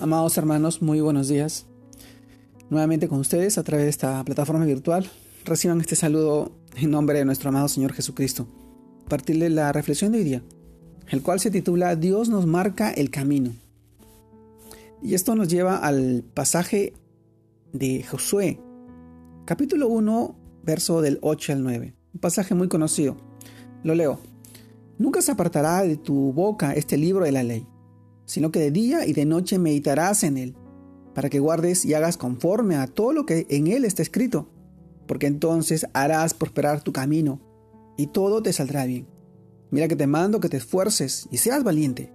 Amados hermanos, muy buenos días. Nuevamente con ustedes a través de esta plataforma virtual. Reciban este saludo en nombre de nuestro amado Señor Jesucristo. Partirle la reflexión de hoy día, el cual se titula Dios nos marca el camino. Y esto nos lleva al pasaje de Josué, capítulo 1, verso del 8 al 9. Un pasaje muy conocido. Lo leo. Nunca se apartará de tu boca este libro de la ley sino que de día y de noche meditarás en él, para que guardes y hagas conforme a todo lo que en él está escrito, porque entonces harás prosperar tu camino, y todo te saldrá bien. Mira que te mando que te esfuerces y seas valiente.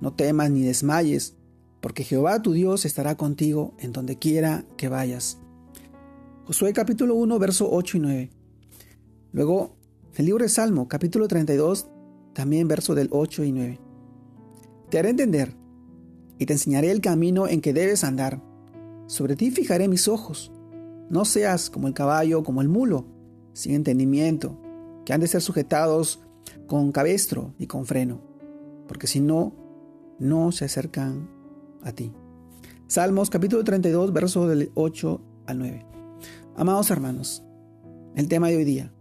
No temas ni desmayes, porque Jehová tu Dios estará contigo en donde quiera que vayas. Josué capítulo 1, verso 8 y 9. Luego, el libro de Salmo, capítulo 32, también verso del 8 y 9. Te haré entender y te enseñaré el camino en que debes andar. Sobre ti fijaré mis ojos. No seas como el caballo, como el mulo, sin entendimiento, que han de ser sujetados con cabestro y con freno, porque si no, no se acercan a ti. Salmos capítulo 32, versos del 8 al 9. Amados hermanos, el tema de hoy día.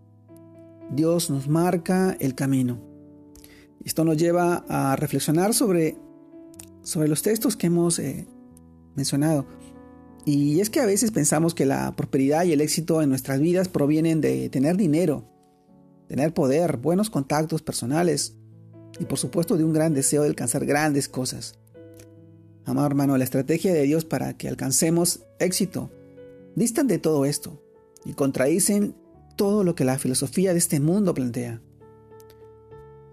Dios nos marca el camino. Esto nos lleva a reflexionar sobre, sobre los textos que hemos eh, mencionado. Y es que a veces pensamos que la prosperidad y el éxito en nuestras vidas provienen de tener dinero, tener poder, buenos contactos personales y por supuesto de un gran deseo de alcanzar grandes cosas. Amado hermano, la estrategia de Dios para que alcancemos éxito distan de todo esto y contradicen todo lo que la filosofía de este mundo plantea.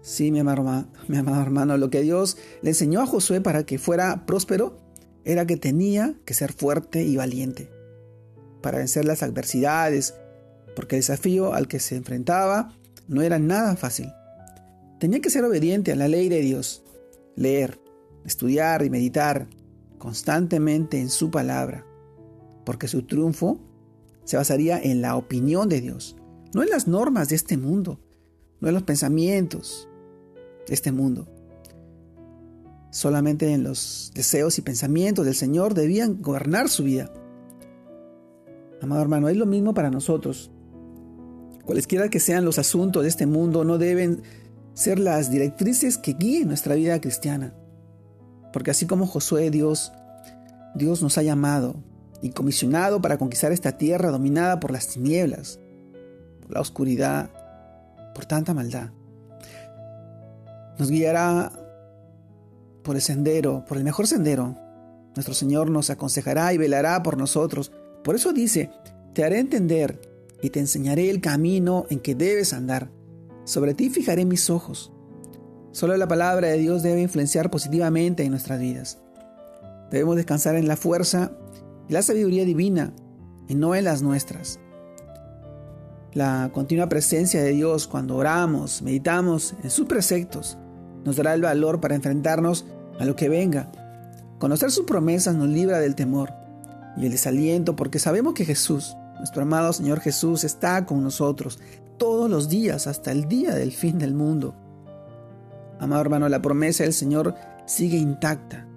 Sí, mi amado, mi amado hermano, lo que Dios le enseñó a Josué para que fuera próspero era que tenía que ser fuerte y valiente para vencer las adversidades, porque el desafío al que se enfrentaba no era nada fácil. Tenía que ser obediente a la ley de Dios, leer, estudiar y meditar constantemente en su palabra, porque su triunfo se basaría en la opinión de Dios, no en las normas de este mundo, no en los pensamientos, este mundo. Solamente en los deseos y pensamientos del Señor debían gobernar su vida. Amado hermano, es lo mismo para nosotros. Cualesquiera que sean los asuntos de este mundo, no deben ser las directrices que guíen nuestra vida cristiana. Porque así como Josué, Dios, Dios nos ha llamado y comisionado para conquistar esta tierra dominada por las tinieblas, por la oscuridad, por tanta maldad. Nos guiará por el sendero, por el mejor sendero. Nuestro Señor nos aconsejará y velará por nosotros. Por eso dice, te haré entender y te enseñaré el camino en que debes andar. Sobre ti fijaré mis ojos. Solo la palabra de Dios debe influenciar positivamente en nuestras vidas. Debemos descansar en la fuerza y la sabiduría divina y no en las nuestras. La continua presencia de Dios cuando oramos, meditamos en sus preceptos nos dará el valor para enfrentarnos a lo que venga. Conocer sus promesas nos libra del temor y el desaliento porque sabemos que Jesús, nuestro amado Señor Jesús, está con nosotros todos los días hasta el día del fin del mundo. Amado hermano, la promesa del Señor sigue intacta.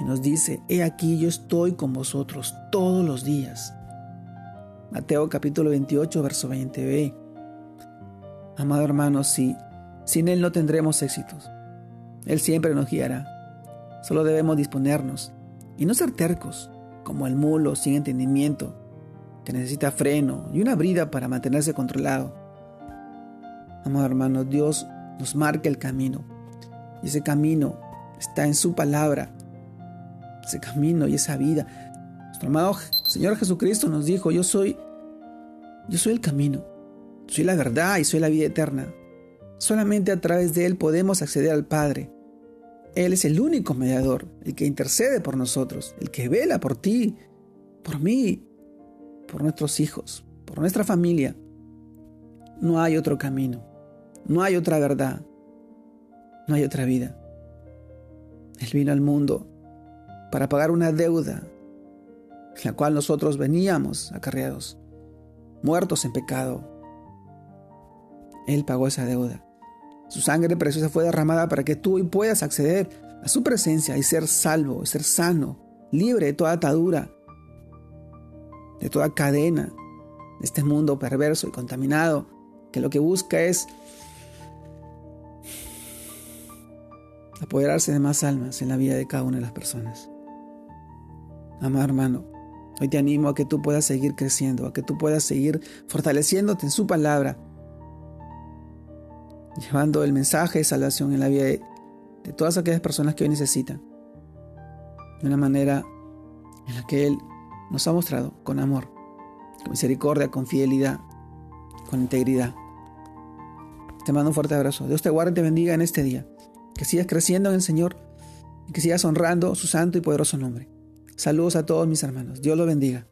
Y nos dice, he aquí yo estoy con vosotros todos los días. Mateo capítulo 28, verso 20b. Amado hermano, si sin Él no tendremos éxitos. Él siempre nos guiará. Solo debemos disponernos y no ser tercos, como el mulo sin entendimiento, que necesita freno y una brida para mantenerse controlado. Amado hermano, Dios nos marca el camino y ese camino está en su palabra. Ese camino y esa vida. Nuestro amado Señor Jesucristo nos dijo, yo soy, yo soy el camino, soy la verdad y soy la vida eterna. Solamente a través de Él podemos acceder al Padre. Él es el único mediador, el que intercede por nosotros, el que vela por ti, por mí, por nuestros hijos, por nuestra familia. No hay otro camino, no hay otra verdad, no hay otra vida. Él vino al mundo para pagar una deuda en la cual nosotros veníamos acarreados, muertos en pecado. Él pagó esa deuda. Su sangre preciosa fue derramada para que tú puedas acceder a su presencia y ser salvo, ser sano, libre de toda atadura, de toda cadena de este mundo perverso y contaminado, que lo que busca es apoderarse de más almas en la vida de cada una de las personas. Amado hermano, hoy te animo a que tú puedas seguir creciendo, a que tú puedas seguir fortaleciéndote en su palabra, llevando el mensaje de salvación en la vida de, todas aquellas personas que hoy necesitan, de una manera en la que Él nos ha mostrado con amor, con misericordia, con fidelidad, con integridad. Te mando un fuerte abrazo. Dios te guarde y te bendiga en este día. Que sigas creciendo en el Señor y que sigas honrando su santo y poderoso nombre. Saludos a todos mis hermanos. Dios los bendiga.